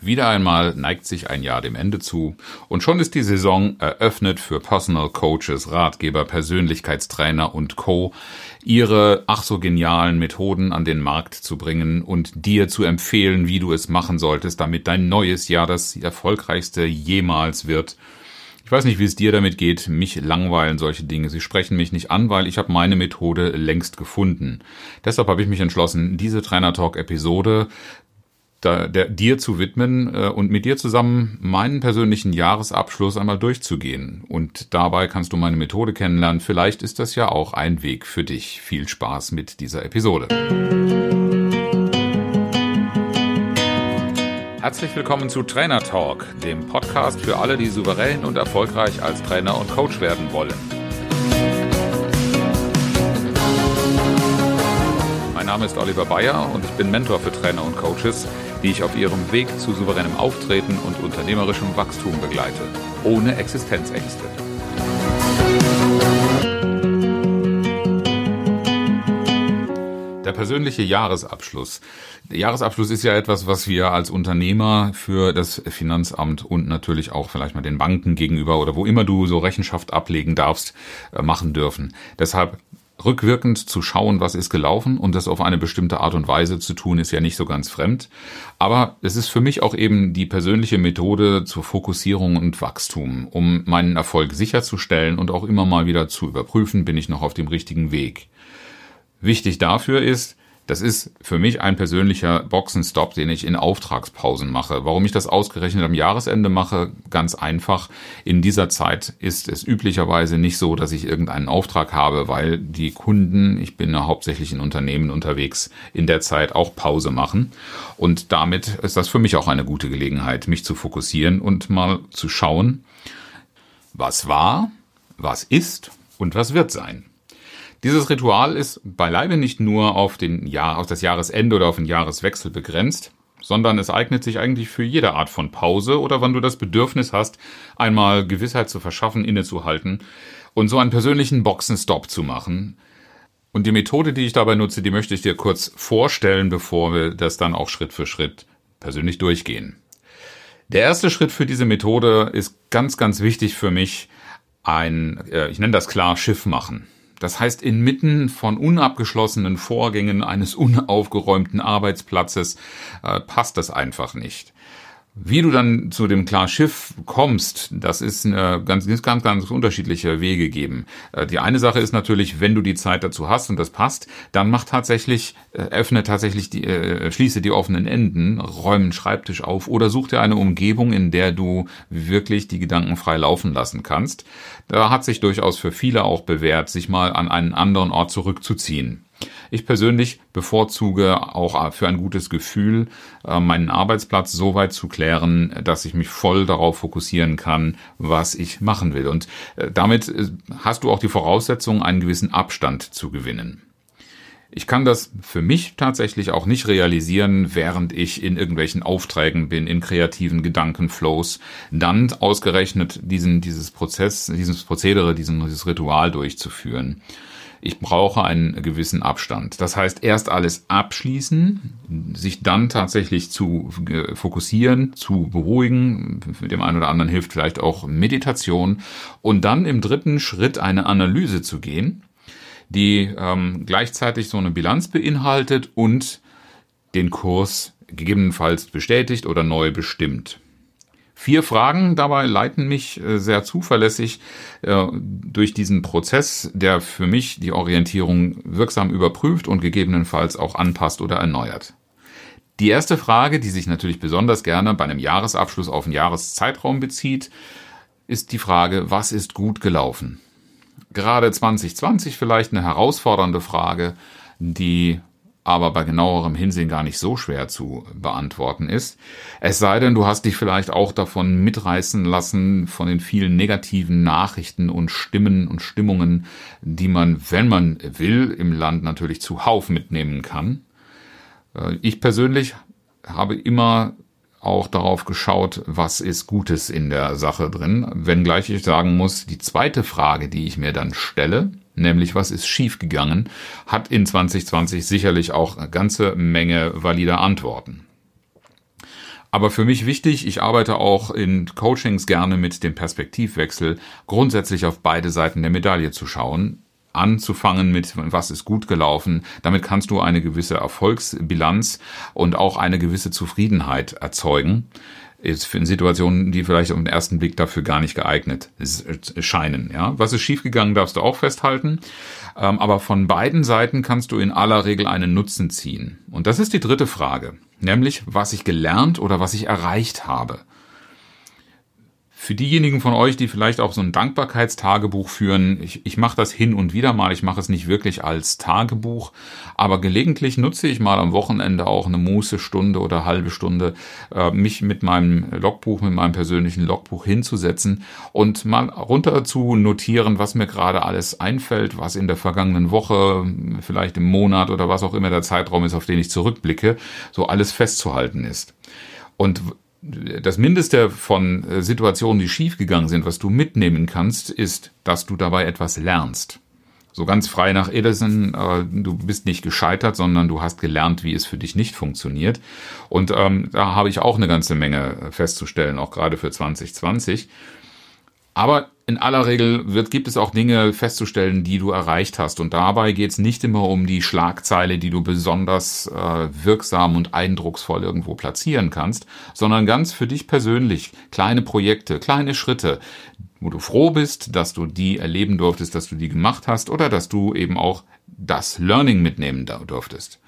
Wieder einmal neigt sich ein Jahr dem Ende zu und schon ist die Saison eröffnet für Personal Coaches, Ratgeber, Persönlichkeitstrainer und Co. ihre ach so genialen Methoden an den Markt zu bringen und dir zu empfehlen, wie du es machen solltest, damit dein neues Jahr das erfolgreichste jemals wird. Ich weiß nicht, wie es dir damit geht. Mich langweilen solche Dinge. Sie sprechen mich nicht an, weil ich habe meine Methode längst gefunden. Deshalb habe ich mich entschlossen, diese Trainer Talk Episode da, der, dir zu widmen äh, und mit dir zusammen meinen persönlichen Jahresabschluss einmal durchzugehen. Und dabei kannst du meine Methode kennenlernen. Vielleicht ist das ja auch ein Weg für dich. Viel Spaß mit dieser Episode. Herzlich willkommen zu Trainer Talk, dem Podcast für alle, die souverän und erfolgreich als Trainer und Coach werden wollen. Mein Name ist Oliver Bayer und ich bin Mentor für Trainer und Coaches die ich auf ihrem Weg zu souveränem Auftreten und unternehmerischem Wachstum begleite, ohne Existenzängste. Der persönliche Jahresabschluss. Der Jahresabschluss ist ja etwas, was wir als Unternehmer für das Finanzamt und natürlich auch vielleicht mal den Banken gegenüber oder wo immer du so Rechenschaft ablegen darfst, äh, machen dürfen. Deshalb rückwirkend zu schauen, was ist gelaufen und das auf eine bestimmte Art und Weise zu tun, ist ja nicht so ganz fremd. Aber es ist für mich auch eben die persönliche Methode zur Fokussierung und Wachstum, um meinen Erfolg sicherzustellen und auch immer mal wieder zu überprüfen, bin ich noch auf dem richtigen Weg. Wichtig dafür ist, das ist für mich ein persönlicher Boxenstopp, den ich in Auftragspausen mache. Warum ich das ausgerechnet am Jahresende mache? Ganz einfach. In dieser Zeit ist es üblicherweise nicht so, dass ich irgendeinen Auftrag habe, weil die Kunden, ich bin ja hauptsächlich in Unternehmen unterwegs, in der Zeit auch Pause machen. Und damit ist das für mich auch eine gute Gelegenheit, mich zu fokussieren und mal zu schauen, was war, was ist und was wird sein. Dieses Ritual ist beileibe nicht nur auf, den Jahr, auf das Jahresende oder auf den Jahreswechsel begrenzt, sondern es eignet sich eigentlich für jede Art von Pause oder wann du das Bedürfnis hast, einmal Gewissheit zu verschaffen, innezuhalten und so einen persönlichen Boxenstopp zu machen. Und die Methode, die ich dabei nutze, die möchte ich dir kurz vorstellen, bevor wir das dann auch Schritt für Schritt persönlich durchgehen. Der erste Schritt für diese Methode ist ganz, ganz wichtig für mich, ein, äh, ich nenne das klar, Schiff machen. Das heißt, inmitten von unabgeschlossenen Vorgängen eines unaufgeräumten Arbeitsplatzes äh, passt das einfach nicht. Wie du dann zu dem klaren Schiff kommst, das ist eine ganz, ganz, ganz unterschiedliche Wege geben. Äh, die eine Sache ist natürlich, wenn du die Zeit dazu hast und das passt, dann mach tatsächlich, äh, öffne tatsächlich die, äh, schließe die offenen Enden, räume einen Schreibtisch auf oder such dir eine Umgebung, in der du wirklich die Gedanken frei laufen lassen kannst. Da hat sich durchaus für viele auch bewährt, sich mal an einen anderen Ort zurückzuziehen. Ich persönlich bevorzuge auch für ein gutes Gefühl, äh, meinen Arbeitsplatz so weit zu klären, dass ich mich voll darauf fokussieren kann, was ich machen will. Und äh, damit äh, hast du auch die Voraussetzung, einen gewissen Abstand zu gewinnen. Ich kann das für mich tatsächlich auch nicht realisieren, während ich in irgendwelchen Aufträgen bin, in kreativen Gedankenflows, dann ausgerechnet diesen, dieses Prozess, dieses Prozedere, diesen, dieses Ritual durchzuführen ich brauche einen gewissen Abstand. Das heißt, erst alles abschließen, sich dann tatsächlich zu äh, fokussieren, zu beruhigen. Mit dem einen oder anderen hilft vielleicht auch Meditation. Und dann im dritten Schritt eine Analyse zu gehen, die ähm, gleichzeitig so eine Bilanz beinhaltet und den Kurs gegebenenfalls bestätigt oder neu bestimmt. Vier Fragen dabei leiten mich äh, sehr zuverlässig äh, durch diesen Prozess, der für mich die Orientierung wirksam überprüft und gegebenenfalls auch anpasst oder erneuert. Die erste Frage, die sich natürlich besonders gerne bei einem Jahresabschluss auf einen Jahreszeitraum bezieht, ist die Frage, was ist gut gelaufen? Gerade 2020 vielleicht eine herausfordernde Frage, die aber bei genauerem Hinsehen gar nicht so schwer zu beantworten ist. Es sei denn, du hast dich vielleicht auch davon mitreißen lassen von den vielen negativen Nachrichten und Stimmen und Stimmungen, die man, wenn man will, im Land natürlich zuhauf mitnehmen kann. Äh, ich persönlich habe immer auch darauf geschaut, was ist Gutes in der Sache drin, wenngleich ich sagen muss, die zweite Frage, die ich mir dann stelle, nämlich was ist schiefgegangen, hat in 2020 sicherlich auch eine ganze Menge valider Antworten. Aber für mich wichtig, ich arbeite auch in Coachings gerne mit dem Perspektivwechsel, grundsätzlich auf beide Seiten der Medaille zu schauen, anzufangen mit, was ist gut gelaufen. Damit kannst du eine gewisse Erfolgsbilanz und auch eine gewisse Zufriedenheit erzeugen ist in Situationen, die vielleicht auf den ersten Blick dafür gar nicht geeignet scheinen. Ja, was ist schiefgegangen, darfst du auch festhalten. Ähm, aber von beiden Seiten kannst du in aller Regel einen Nutzen ziehen. Und das ist die dritte Frage, nämlich was ich gelernt oder was ich erreicht habe. Für diejenigen von euch, die vielleicht auch so ein Dankbarkeitstagebuch führen, ich, ich mache das hin und wieder mal, ich mache es nicht wirklich als Tagebuch, aber gelegentlich nutze ich mal am Wochenende auch eine Mußestunde oder halbe Stunde, äh, mich mit meinem Logbuch, mit meinem persönlichen Logbuch hinzusetzen und mal runter zu notieren, was mir gerade alles einfällt, was in der vergangenen Woche, vielleicht im Monat oder was auch immer der Zeitraum ist, auf den ich zurückblicke, so alles festzuhalten ist. Und das Mindeste von äh, Situationen, die schiefgegangen sind, was du mitnehmen kannst, ist, dass du dabei etwas lernst. So ganz frei nach Edison, äh, du bist nicht gescheitert, sondern du hast gelernt, wie es für dich nicht funktioniert. Und ähm, da habe ich auch eine ganze Menge festzustellen, auch gerade für 2020. Aber in aller Regel wird, gibt es auch Dinge festzustellen, die du erreicht hast. Und dabei geht es nicht immer um die Schlagzeile, die du besonders äh, wirksam und eindrucksvoll irgendwo platzieren kannst, sondern ganz für dich persönlich kleine Projekte, kleine Schritte, wo du froh bist, dass du die erleben durftest, dass du die gemacht hast oder dass du eben auch das Learning mitnehmen durftest.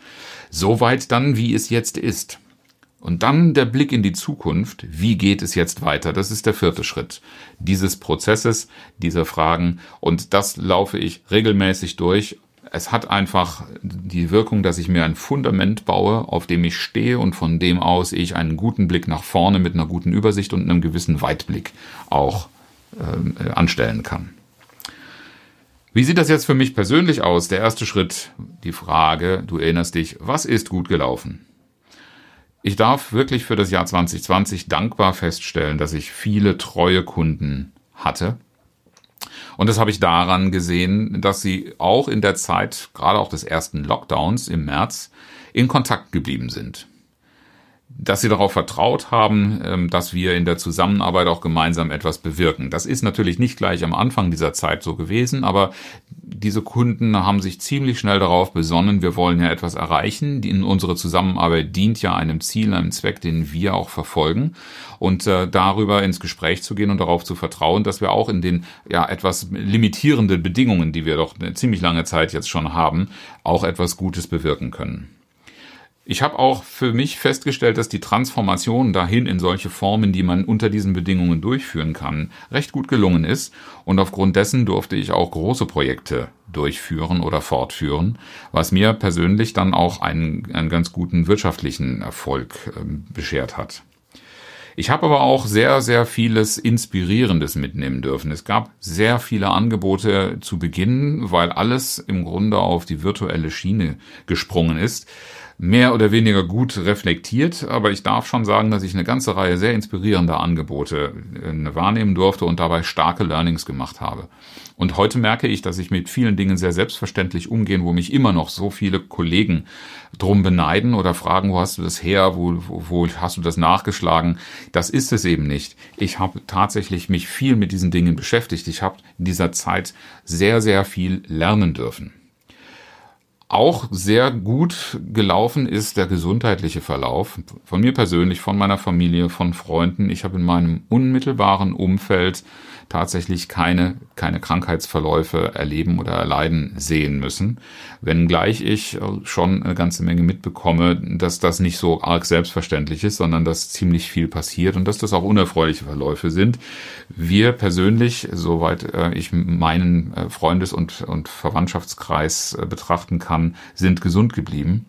Soweit dann, wie es jetzt ist. Und dann der Blick in die Zukunft. Wie geht es jetzt weiter? Das ist der vierte Schritt dieses Prozesses, dieser Fragen. Und das laufe ich regelmäßig durch. Es hat einfach die Wirkung, dass ich mir ein Fundament baue, auf dem ich stehe und von dem aus ich einen guten Blick nach vorne mit einer guten Übersicht und einem gewissen Weitblick auch äh, anstellen kann. Wie sieht das jetzt für mich persönlich aus? Der erste Schritt, die Frage, du erinnerst dich, was ist gut gelaufen? Ich darf wirklich für das Jahr 2020 dankbar feststellen, dass ich viele treue Kunden hatte. Und das habe ich daran gesehen, dass sie auch in der Zeit, gerade auch des ersten Lockdowns im März, in Kontakt geblieben sind dass sie darauf vertraut haben, ähm, dass wir in der Zusammenarbeit auch gemeinsam etwas bewirken. Das ist natürlich nicht gleich am Anfang dieser Zeit so gewesen, aber diese Kunden haben sich ziemlich schnell darauf besonnen, wir wollen ja etwas erreichen. Unsere Zusammenarbeit dient ja einem Ziel, einem Zweck, den wir auch verfolgen. Und äh, darüber ins Gespräch zu gehen und darauf zu vertrauen, dass wir auch in den ja etwas limitierenden Bedingungen, die wir doch eine ziemlich lange Zeit jetzt schon haben, auch etwas Gutes bewirken können. Ich habe auch für mich festgestellt, dass die Transformation dahin in solche Formen, die man unter diesen Bedingungen durchführen kann, recht gut gelungen ist. Und aufgrund dessen durfte ich auch große Projekte durchführen oder fortführen, was mir persönlich dann auch einen, einen ganz guten wirtschaftlichen Erfolg äh, beschert hat. Ich habe aber auch sehr, sehr vieles Inspirierendes mitnehmen dürfen. Es gab sehr viele Angebote zu Beginn, weil alles im Grunde auf die virtuelle Schiene gesprungen ist mehr oder weniger gut reflektiert, aber ich darf schon sagen, dass ich eine ganze Reihe sehr inspirierender Angebote äh, wahrnehmen durfte und dabei starke Learnings gemacht habe. Und heute merke ich, dass ich mit vielen Dingen sehr selbstverständlich umgehen, wo mich immer noch so viele Kollegen drum beneiden oder fragen, wo hast du das her, wo, wo, wo hast du das nachgeschlagen. Das ist es eben nicht. Ich habe tatsächlich mich viel mit diesen Dingen beschäftigt. Ich habe in dieser Zeit sehr, sehr viel lernen dürfen. Auch sehr gut gelaufen ist der gesundheitliche Verlauf. Von mir persönlich, von meiner Familie, von Freunden. Ich habe in meinem unmittelbaren Umfeld tatsächlich keine, keine Krankheitsverläufe erleben oder erleiden sehen müssen. Wenngleich ich schon eine ganze Menge mitbekomme, dass das nicht so arg selbstverständlich ist, sondern dass ziemlich viel passiert und dass das auch unerfreuliche Verläufe sind. Wir persönlich, soweit äh, ich meinen äh, Freundes- und, und Verwandtschaftskreis äh, betrachten kann, sind gesund geblieben.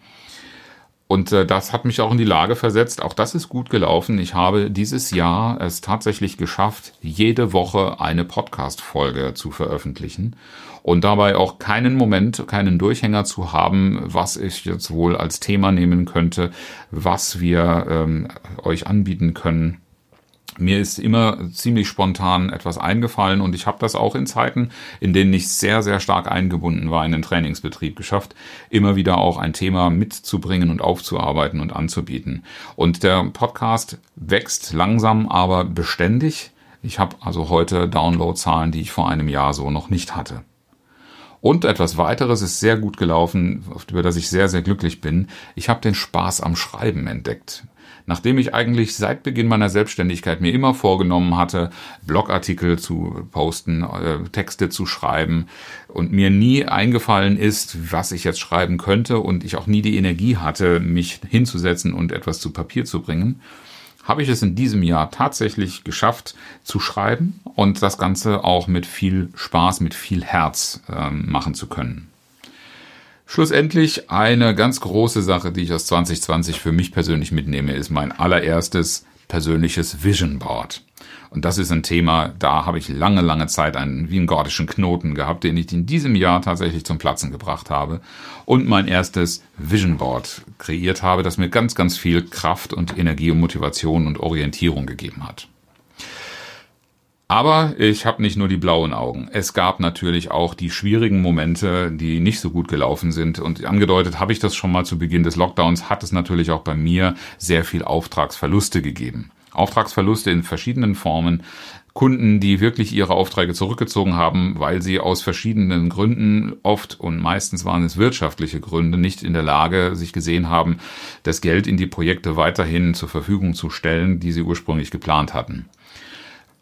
Und äh, das hat mich auch in die Lage versetzt. Auch das ist gut gelaufen. Ich habe dieses Jahr es tatsächlich geschafft, jede Woche eine Podcast-Folge zu veröffentlichen und dabei auch keinen Moment, keinen Durchhänger zu haben, was ich jetzt wohl als Thema nehmen könnte, was wir ähm, euch anbieten können mir ist immer ziemlich spontan etwas eingefallen und ich habe das auch in Zeiten, in denen ich sehr, sehr stark eingebunden war in den Trainingsbetrieb geschafft, immer wieder auch ein Thema mitzubringen und aufzuarbeiten und anzubieten. Und der Podcast wächst langsam, aber beständig. Ich habe also heute Downloadzahlen, die ich vor einem Jahr so noch nicht hatte. Und etwas weiteres ist sehr gut gelaufen, über das ich sehr, sehr glücklich bin. Ich habe den Spaß am Schreiben entdeckt nachdem ich eigentlich seit Beginn meiner Selbstständigkeit mir immer vorgenommen hatte, Blogartikel zu posten, äh, Texte zu schreiben und mir nie eingefallen ist, was ich jetzt schreiben könnte und ich auch nie die Energie hatte, mich hinzusetzen und etwas zu Papier zu bringen, habe ich es in diesem Jahr tatsächlich geschafft zu schreiben und das Ganze auch mit viel Spaß, mit viel Herz äh, machen zu können. Schlussendlich eine ganz große Sache, die ich aus 2020 für mich persönlich mitnehme, ist mein allererstes persönliches Vision Board. Und das ist ein Thema, da habe ich lange, lange Zeit einen wie einen gordischen Knoten gehabt, den ich in diesem Jahr tatsächlich zum Platzen gebracht habe und mein erstes Vision Board kreiert habe, das mir ganz, ganz viel Kraft und Energie und Motivation und Orientierung gegeben hat. Aber ich habe nicht nur die blauen Augen. Es gab natürlich auch die schwierigen Momente, die nicht so gut gelaufen sind. Und angedeutet habe ich das schon mal zu Beginn des Lockdowns, hat es natürlich auch bei mir sehr viel Auftragsverluste gegeben. Auftragsverluste in verschiedenen Formen. Kunden, die wirklich ihre Aufträge zurückgezogen haben, weil sie aus verschiedenen Gründen, oft und meistens waren es wirtschaftliche Gründe, nicht in der Lage sich gesehen haben, das Geld in die Projekte weiterhin zur Verfügung zu stellen, die sie ursprünglich geplant hatten.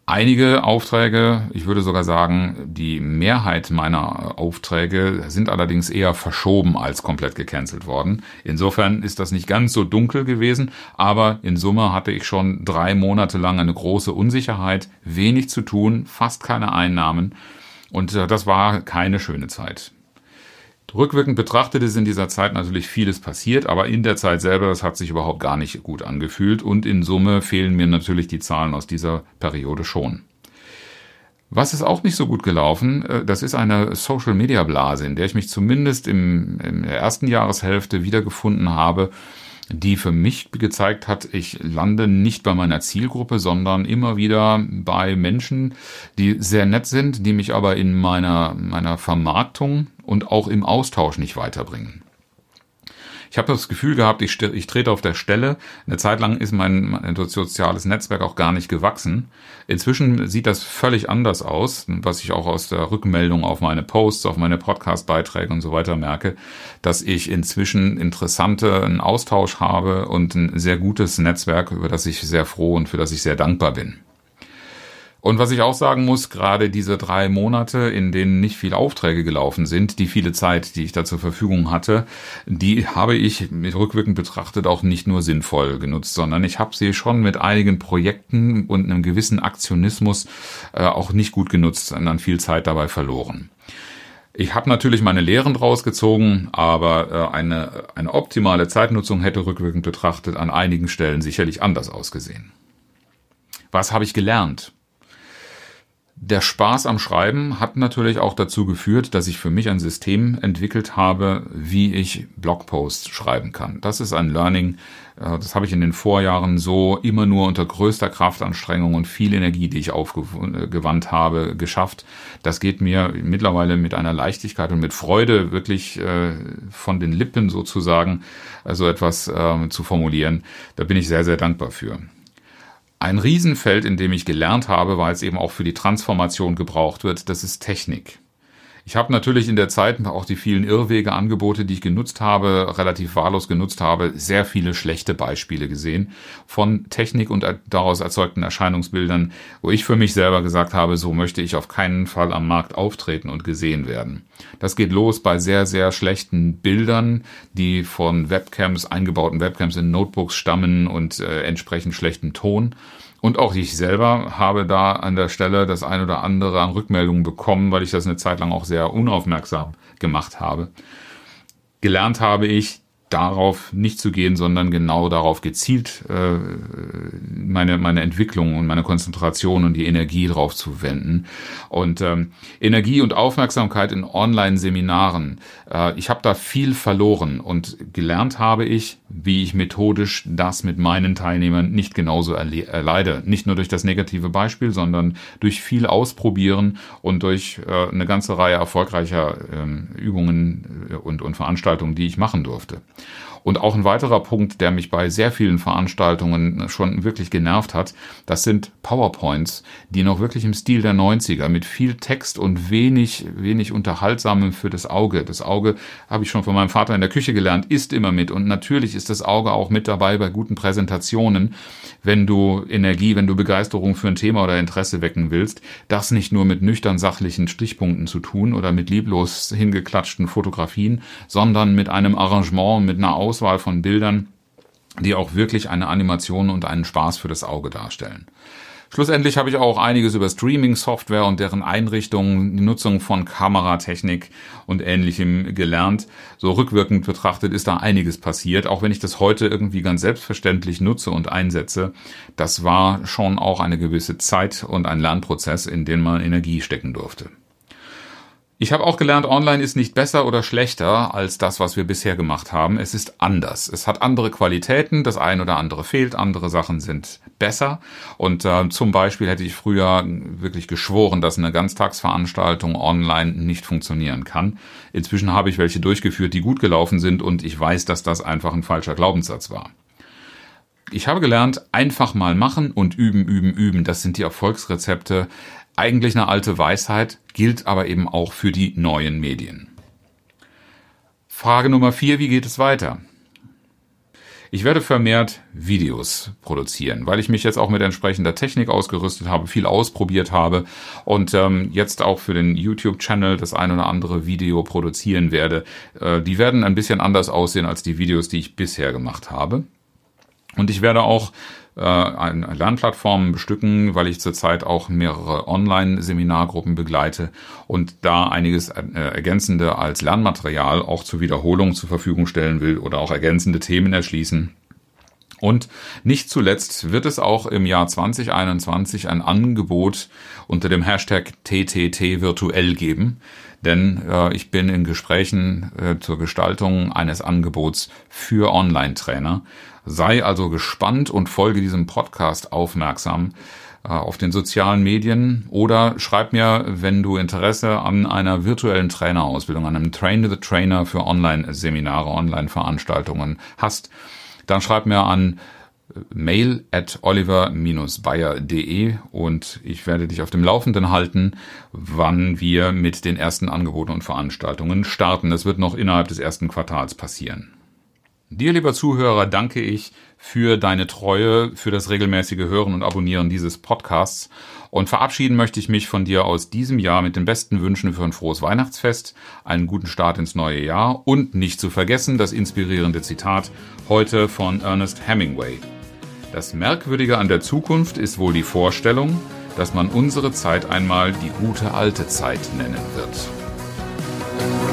Einige Aufträge, ich würde sogar sagen, die Mehrheit meiner Aufträge sind allerdings eher verschoben als komplett gecancelt worden. Insofern ist das nicht ganz so dunkel gewesen, aber in Summe hatte ich schon drei Monate lang eine große Unsicherheit, wenig zu tun, fast keine Einnahmen und äh, das war keine schöne Zeit. Rückwirkend betrachtet ist in dieser Zeit natürlich vieles passiert, aber in der Zeit selber, das hat sich überhaupt gar nicht gut angefühlt und in Summe fehlen mir natürlich die Zahlen aus dieser Periode schon. Was ist auch nicht so gut gelaufen, äh, das ist eine Social-Media-Blase, in der ich mich zumindest im, in der ersten Jahreshälfte wiedergefunden habe, die für mich gezeigt hat, ich lande nicht bei meiner Zielgruppe, sondern immer wieder bei Menschen, die sehr nett sind, die mich aber in meiner, meiner Vermarktung und auch im Austausch nicht weiterbringen. Ich habe das Gefühl gehabt, ich, ich trete auf der Stelle. Eine Zeit lang ist mein, mein soziales Netzwerk auch gar nicht gewachsen. Inzwischen sieht das völlig anders aus, was ich auch aus der Rückmeldung auf meine Posts, auf meine Podcast-Beiträge und so weiter merke, dass ich inzwischen interessanten Austausch habe und ein sehr gutes Netzwerk, über das ich sehr froh und für das ich sehr dankbar bin. Und was ich auch sagen muss, gerade diese drei Monate, in denen nicht viele Aufträge gelaufen sind, die viele Zeit, die ich da zur Verfügung hatte, die habe ich mit rückwirkend betrachtet auch nicht nur sinnvoll genutzt, sondern ich habe sie schon mit einigen Projekten und einem gewissen Aktionismus äh, auch nicht gut genutzt, sondern viel Zeit dabei verloren. Ich habe natürlich meine Lehren draus gezogen, aber äh, eine, eine optimale Zeitnutzung hätte rückwirkend betrachtet an einigen Stellen sicherlich anders ausgesehen. Was habe ich gelernt? Der Spaß am Schreiben hat natürlich auch dazu geführt, dass ich für mich ein System entwickelt habe, wie ich Blogposts schreiben kann. Das ist ein Learning, äh, das habe ich in den Vorjahren so immer nur unter größter Kraftanstrengung und viel Energie, die ich aufgewandt habe, geschafft. Das geht mir mittlerweile mit einer Leichtigkeit und mit Freude wirklich äh, von den Lippen sozusagen, so etwas äh, zu formulieren. Da bin ich sehr, sehr dankbar für. Ein Riesenfeld, in dem ich gelernt habe, weil es eben auch für die Transformation gebraucht wird, das ist Technik. Ich habe natürlich in der Zeit auch die vielen Irrwege, Angebote, die ich genutzt habe, relativ wahllos genutzt habe, sehr viele schlechte Beispiele gesehen von Technik und daraus erzeugten Erscheinungsbildern, wo ich für mich selber gesagt habe, so möchte ich auf keinen Fall am Markt auftreten und gesehen werden. Das geht los bei sehr, sehr schlechten Bildern, die von Webcams, eingebauten Webcams in Notebooks stammen und äh, entsprechend schlechten Ton. Und auch ich selber habe da an der Stelle das ein oder andere an Rückmeldungen bekommen, weil ich das eine Zeit lang auch sehr unaufmerksam gemacht habe. Gelernt habe ich, darauf nicht zu gehen, sondern genau darauf gezielt äh, meine, meine Entwicklung und meine Konzentration und die Energie drauf zu wenden. Und ähm, Energie und Aufmerksamkeit in Online-Seminaren. Äh, ich habe da viel verloren und gelernt habe ich, wie ich methodisch das mit meinen Teilnehmern nicht genauso erleide. Nicht nur durch das negative Beispiel, sondern durch viel Ausprobieren und durch äh, eine ganze Reihe erfolgreicher ähm, Übungen äh, und, und Veranstaltungen, die ich machen durfte. Und auch ein weiterer Punkt, der mich bei sehr vielen Veranstaltungen schon wirklich genervt hat, das sind PowerPoints, die noch wirklich im Stil der 90er mit viel Text und wenig, wenig Unterhaltsamem für das Auge. Das Auge, habe ich schon von meinem Vater in der Küche gelernt, ist immer mit. Und natürlich ist das Auge auch mit dabei bei guten Präsentationen, wenn du Energie, wenn du Begeisterung für ein Thema oder Interesse wecken willst. Das nicht nur mit nüchtern sachlichen Stichpunkten zu tun oder mit lieblos hingeklatschten Fotografien, sondern mit einem Arrangement, mit einer Aus Auswahl von Bildern, die auch wirklich eine Animation und einen Spaß für das Auge darstellen. Schlussendlich habe ich auch einiges über Streaming-Software und deren Einrichtungen, die Nutzung von Kameratechnik und ähnlichem gelernt. So rückwirkend betrachtet ist da einiges passiert, auch wenn ich das heute irgendwie ganz selbstverständlich nutze und einsetze. Das war schon auch eine gewisse Zeit und ein Lernprozess, in den man Energie stecken durfte. Ich habe auch gelernt, online ist nicht besser oder schlechter als das, was wir bisher gemacht haben. Es ist anders. Es hat andere Qualitäten, das eine oder andere fehlt, andere Sachen sind besser. Und äh, zum Beispiel hätte ich früher wirklich geschworen, dass eine Ganztagsveranstaltung online nicht funktionieren kann. Inzwischen habe ich welche durchgeführt, die gut gelaufen sind und ich weiß, dass das einfach ein falscher Glaubenssatz war. Ich habe gelernt, einfach mal machen und üben, üben, üben. Das sind die Erfolgsrezepte eigentlich eine alte Weisheit, gilt aber eben auch für die neuen Medien. Frage Nummer vier, wie geht es weiter? Ich werde vermehrt Videos produzieren, weil ich mich jetzt auch mit entsprechender Technik ausgerüstet habe, viel ausprobiert habe und ähm, jetzt auch für den YouTube-Channel das ein oder andere Video produzieren werde. Äh, die werden ein bisschen anders aussehen als die Videos, die ich bisher gemacht habe. Und ich werde auch äh, Lernplattformen bestücken, weil ich zurzeit auch mehrere Online-Seminargruppen begleite und da einiges äh, ergänzende als Lernmaterial auch zur Wiederholung zur Verfügung stellen will oder auch ergänzende Themen erschließen. Und nicht zuletzt wird es auch im Jahr 2021 ein Angebot unter dem Hashtag TTT virtuell geben, denn äh, ich bin in Gesprächen äh, zur Gestaltung eines Angebots für Online-Trainer. Sei also gespannt und folge diesem Podcast aufmerksam äh, auf den sozialen Medien oder schreib mir, wenn du Interesse an einer virtuellen Trainerausbildung, an einem Train the Trainer für Online-Seminare, Online-Veranstaltungen hast, dann schreib mir an äh, mail at oliver-bayer.de und ich werde dich auf dem Laufenden halten, wann wir mit den ersten Angeboten und Veranstaltungen starten. Das wird noch innerhalb des ersten Quartals passieren. Dir, lieber Zuhörer, danke ich für deine Treue, für das regelmäßige Hören und Abonnieren dieses Podcasts. Und verabschieden möchte ich mich von dir aus diesem Jahr mit den besten Wünschen für ein frohes Weihnachtsfest, einen guten Start ins neue Jahr und nicht zu vergessen das inspirierende Zitat heute von Ernest Hemingway. Das Merkwürdige an der Zukunft ist wohl die Vorstellung, dass man unsere Zeit einmal die gute alte Zeit nennen wird.